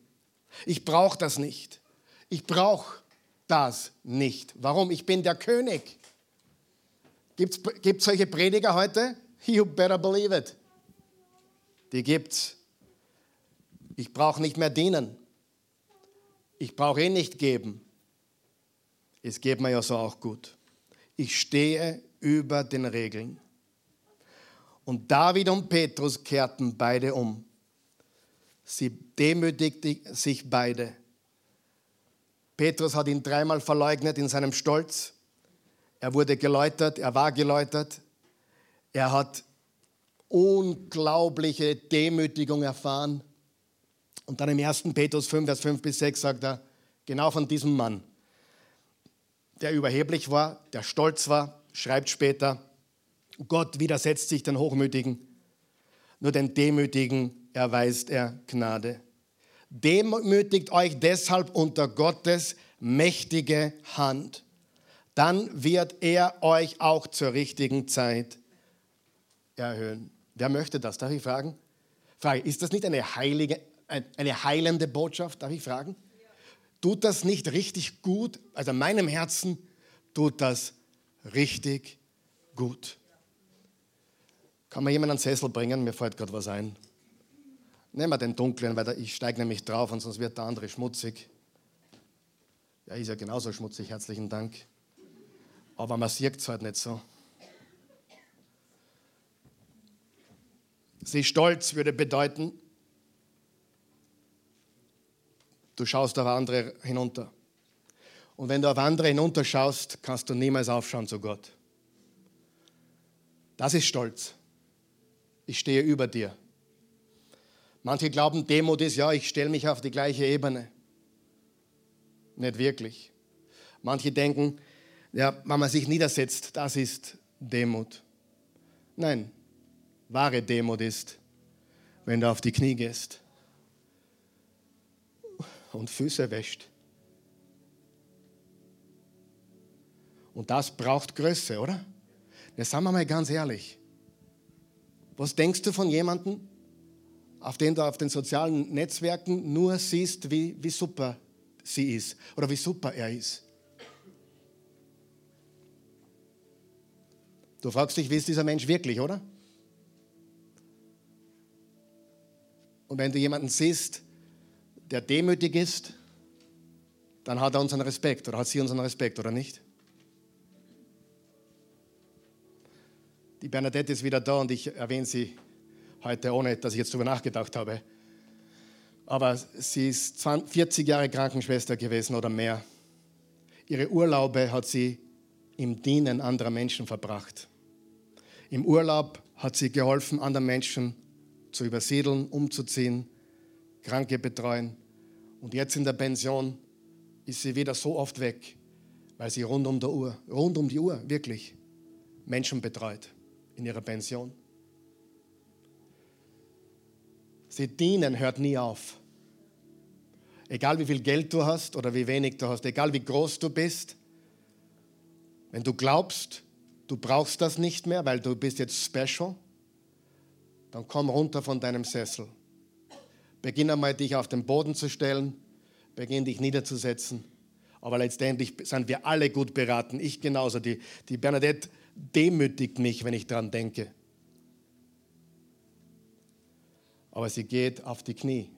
Ich brauche das nicht. Ich brauche das nicht. Warum? Ich bin der König. Gibt es solche Prediger heute? You better believe it. Die gibt's. Ich brauche nicht mehr dienen. Ich brauche eh nicht geben. Es geht mir ja so auch gut. ich stehe über den Regeln. Und David und Petrus kehrten beide um. Sie demütigten sich beide. Petrus hat ihn dreimal verleugnet in seinem Stolz. Er wurde geläutert, er war geläutert. Er hat unglaubliche Demütigung erfahren. Und dann im 1. Petrus 5, Vers 5 bis 6 sagt er, genau von diesem Mann, der überheblich war, der stolz war, schreibt später, Gott widersetzt sich den Hochmütigen, nur den Demütigen erweist er Gnade. Demütigt euch deshalb unter Gottes mächtige Hand, dann wird er euch auch zur richtigen Zeit erhöhen. Wer möchte das? Darf ich fragen? Frage, ist das nicht eine, heilige, eine heilende Botschaft? Darf ich fragen? Tut das nicht richtig gut? Also meinem Herzen tut das richtig gut. Kann man jemanden einen Sessel bringen? Mir fällt gerade was ein. Nehmen wir den dunklen, weil ich steige nämlich drauf und sonst wird der andere schmutzig. Ja, ist ja genauso schmutzig, herzlichen Dank. Aber man sieht es halt nicht so. Sie stolz würde bedeuten, du schaust auf andere hinunter. Und wenn du auf andere hinunterschaust, kannst du niemals aufschauen zu Gott. Das ist Stolz. Ich stehe über dir. Manche glauben, Demut ist, ja, ich stelle mich auf die gleiche Ebene. Nicht wirklich. Manche denken, ja, wenn man sich niedersetzt, das ist Demut. Nein, wahre Demut ist, wenn du auf die Knie gehst und Füße wäscht. Und das braucht Größe, oder? Jetzt sagen wir mal ganz ehrlich. Was denkst du von jemandem, auf den du auf den sozialen Netzwerken nur siehst, wie, wie super sie ist oder wie super er ist? Du fragst dich, wie ist dieser Mensch wirklich, oder? Und wenn du jemanden siehst, der demütig ist, dann hat er unseren Respekt oder hat sie unseren Respekt, oder nicht? Die Bernadette ist wieder da und ich erwähne sie heute, ohne dass ich jetzt darüber nachgedacht habe. Aber sie ist 40 Jahre Krankenschwester gewesen oder mehr. Ihre Urlaube hat sie im Dienen anderer Menschen verbracht. Im Urlaub hat sie geholfen, anderen Menschen zu übersiedeln, umzuziehen, Kranke betreuen. Und jetzt in der Pension ist sie wieder so oft weg, weil sie rund um, der Uhr, rund um die Uhr wirklich Menschen betreut in ihrer Pension. Sie dienen hört nie auf. Egal wie viel Geld du hast oder wie wenig du hast, egal wie groß du bist, wenn du glaubst, du brauchst das nicht mehr, weil du bist jetzt special, dann komm runter von deinem Sessel. Beginn einmal dich auf den Boden zu stellen, beginn dich niederzusetzen. Aber letztendlich sind wir alle gut beraten, ich genauso. Die, die Bernadette demütigt mich, wenn ich daran denke. Aber sie geht auf die Knie.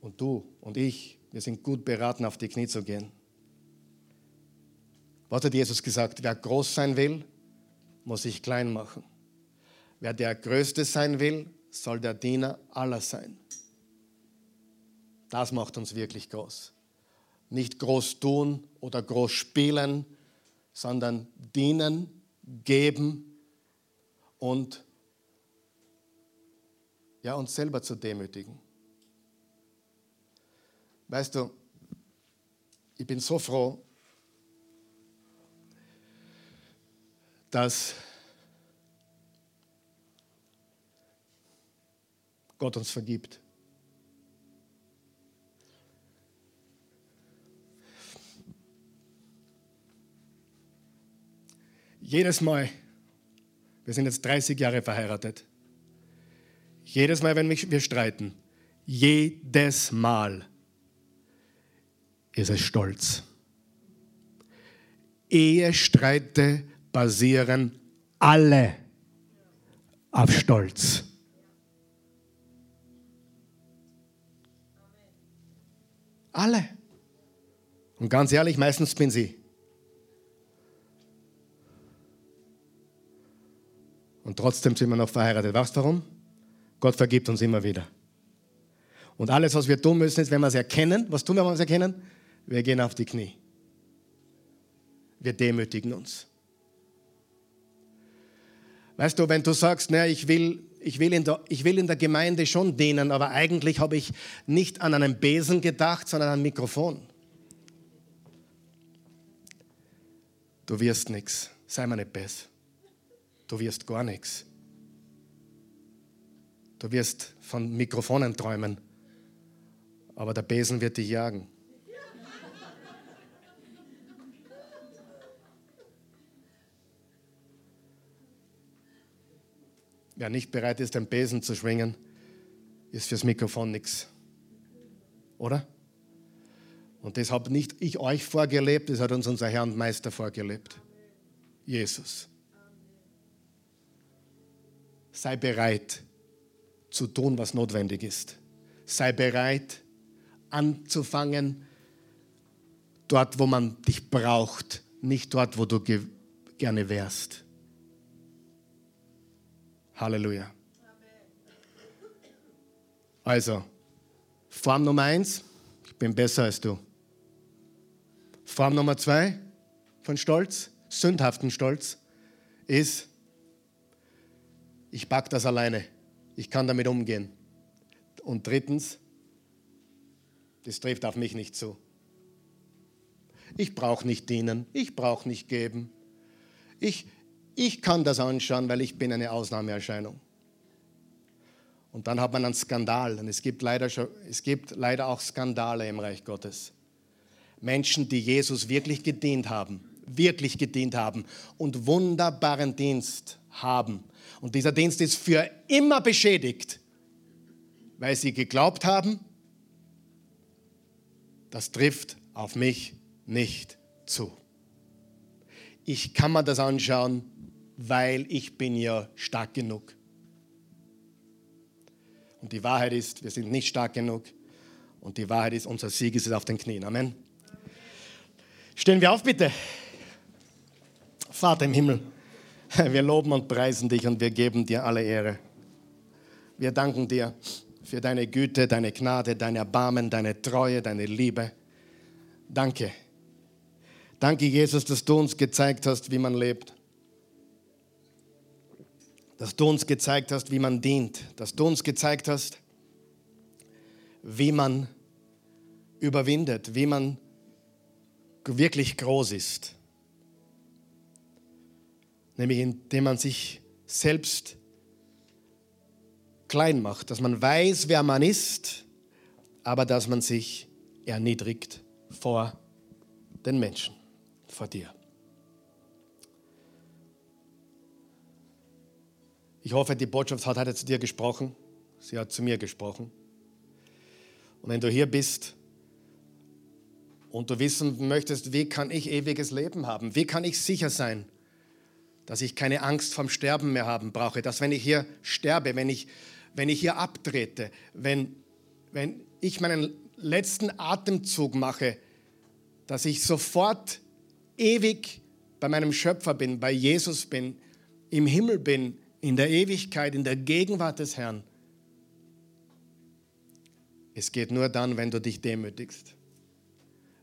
Und du und ich, wir sind gut beraten, auf die Knie zu gehen. Was hat Jesus gesagt? Wer groß sein will, muss sich klein machen. Wer der Größte sein will, soll der Diener aller sein. Das macht uns wirklich groß. Nicht groß tun oder groß spielen, sondern dienen, geben und ja, uns selber zu demütigen. Weißt du, ich bin so froh, dass Gott uns vergibt. Jedes Mal, wir sind jetzt 30 Jahre verheiratet, jedes Mal, wenn wir streiten, jedes Mal ist es Stolz. Ehestreite basieren alle auf Stolz. Alle. Und ganz ehrlich, meistens bin sie. Und trotzdem sind wir noch verheiratet. Weißt du warum? Gott vergibt uns immer wieder. Und alles, was wir tun müssen, ist, wenn wir es erkennen, was tun wir, wenn wir es erkennen? Wir gehen auf die Knie. Wir demütigen uns. Weißt du, wenn du sagst, na, ich will, ich, will in der, ich will in der Gemeinde schon dienen, aber eigentlich habe ich nicht an einen Besen gedacht, sondern an ein Mikrofon. Du wirst nichts. Sei mir nicht besser. Du wirst gar nichts. Du wirst von Mikrofonen träumen, aber der Besen wird dich jagen. Wer nicht bereit ist, den Besen zu schwingen, ist fürs Mikrofon nichts. Oder? Und das habe nicht ich euch vorgelebt, das hat uns unser Herr und Meister vorgelebt. Jesus. Sei bereit zu tun, was notwendig ist. Sei bereit anzufangen, dort, wo man dich braucht, nicht dort, wo du gerne wärst. Halleluja. Also, Form Nummer eins, ich bin besser als du. Form Nummer zwei von Stolz, sündhaften Stolz, ist, ich pack das alleine. Ich kann damit umgehen. Und drittens, das trifft auf mich nicht zu. Ich brauche nicht dienen, ich brauche nicht geben. Ich, ich kann das anschauen, weil ich bin eine Ausnahmeerscheinung. Und dann hat man einen Skandal. Und es gibt, leider schon, es gibt leider auch Skandale im Reich Gottes. Menschen, die Jesus wirklich gedient haben, wirklich gedient haben und wunderbaren Dienst haben. Und dieser Dienst ist für immer beschädigt, weil sie geglaubt haben, das trifft auf mich nicht zu. Ich kann mir das anschauen, weil ich bin ja stark genug. Und die Wahrheit ist, wir sind nicht stark genug. Und die Wahrheit ist, unser Sieg ist auf den Knien. Amen. Stehen wir auf, bitte. Vater im Himmel, wir loben und preisen dich und wir geben dir alle Ehre. Wir danken dir für deine Güte, deine Gnade, dein Erbarmen, deine Treue, deine Liebe. Danke. Danke, Jesus, dass du uns gezeigt hast, wie man lebt dass du uns gezeigt hast, wie man dient, dass du uns gezeigt hast, wie man überwindet, wie man wirklich groß ist. Nämlich indem man sich selbst klein macht, dass man weiß, wer man ist, aber dass man sich erniedrigt vor den Menschen, vor dir. Ich hoffe, die Botschaft hat heute zu dir gesprochen. Sie hat zu mir gesprochen. Und wenn du hier bist und du wissen möchtest, wie kann ich ewiges Leben haben? Wie kann ich sicher sein, dass ich keine Angst vom Sterben mehr haben brauche? Dass wenn ich hier sterbe, wenn ich, wenn ich hier abtrete, wenn, wenn ich meinen letzten Atemzug mache, dass ich sofort ewig bei meinem Schöpfer bin, bei Jesus bin, im Himmel bin, in der Ewigkeit, in der Gegenwart des Herrn. Es geht nur dann, wenn du dich demütigst.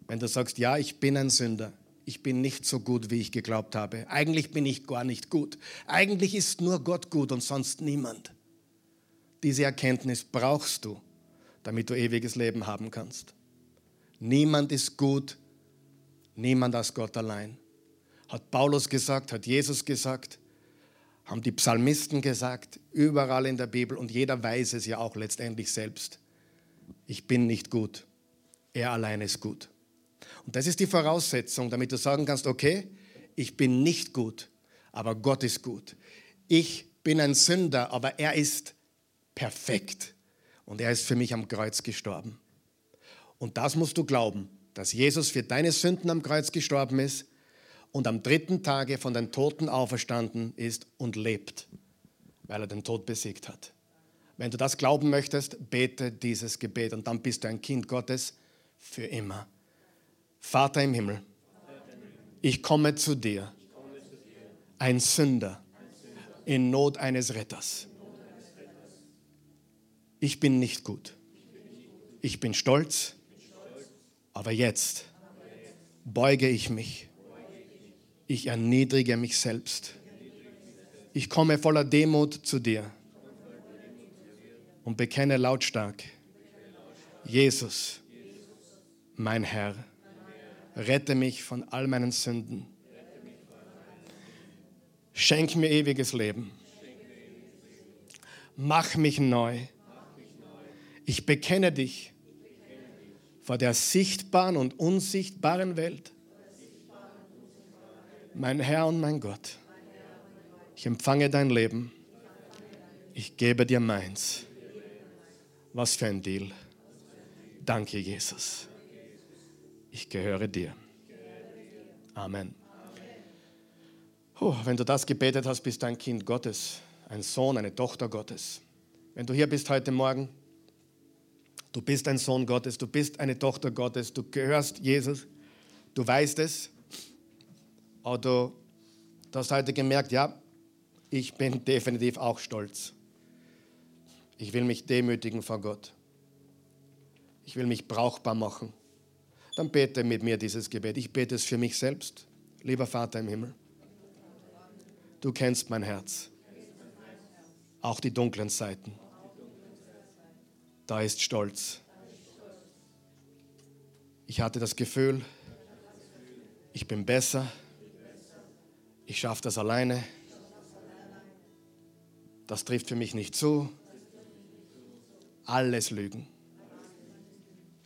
Wenn du sagst, ja, ich bin ein Sünder. Ich bin nicht so gut, wie ich geglaubt habe. Eigentlich bin ich gar nicht gut. Eigentlich ist nur Gott gut und sonst niemand. Diese Erkenntnis brauchst du, damit du ewiges Leben haben kannst. Niemand ist gut, niemand als Gott allein. Hat Paulus gesagt, hat Jesus gesagt haben die Psalmisten gesagt, überall in der Bibel und jeder weiß es ja auch letztendlich selbst. Ich bin nicht gut, er allein ist gut. Und das ist die Voraussetzung, damit du sagen kannst, okay, ich bin nicht gut, aber Gott ist gut. Ich bin ein Sünder, aber er ist perfekt und er ist für mich am Kreuz gestorben. Und das musst du glauben, dass Jesus für deine Sünden am Kreuz gestorben ist und am dritten Tage von den Toten auferstanden ist und lebt, weil er den Tod besiegt hat. Wenn du das glauben möchtest, bete dieses Gebet und dann bist du ein Kind Gottes für immer. Vater im Himmel, ich komme zu dir, ein Sünder, in Not eines Retters. Ich bin nicht gut. Ich bin stolz, aber jetzt beuge ich mich. Ich erniedrige mich selbst. Ich komme voller Demut zu dir und bekenne lautstark, Jesus, mein Herr, rette mich von all meinen Sünden. Schenk mir ewiges Leben. Mach mich neu. Ich bekenne dich vor der sichtbaren und unsichtbaren Welt. Mein Herr und mein Gott, ich empfange dein Leben. Ich gebe dir meins. Was für ein Deal. Danke, Jesus. Ich gehöre dir. Amen. Oh, wenn du das gebetet hast, bist du ein Kind Gottes, ein Sohn, eine Tochter Gottes. Wenn du hier bist heute Morgen, du bist ein Sohn Gottes, du bist eine Tochter Gottes, du gehörst Jesus, du weißt es, aber du, du hast heute gemerkt, ja, ich bin definitiv auch stolz. Ich will mich demütigen vor Gott. Ich will mich brauchbar machen. Dann bete mit mir dieses Gebet. Ich bete es für mich selbst. Lieber Vater im Himmel, du kennst mein Herz, auch die dunklen Seiten. Da ist Stolz. Ich hatte das Gefühl, ich bin besser, ich schaffe das alleine. Das trifft für mich nicht zu. Alles Lügen.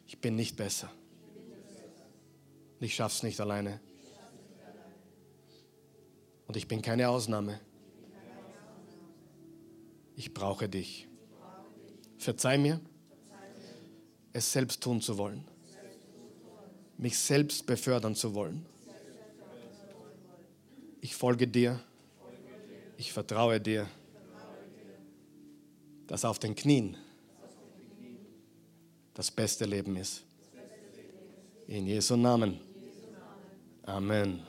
Ich bin nicht besser. Ich schaffe es nicht alleine. Und ich bin keine Ausnahme. Ich brauche dich. Verzeih mir, es selbst tun zu wollen. Mich selbst befördern zu wollen. Ich folge dir. Ich vertraue dir, dass auf den Knien das beste Leben ist. In Jesu Namen. Amen.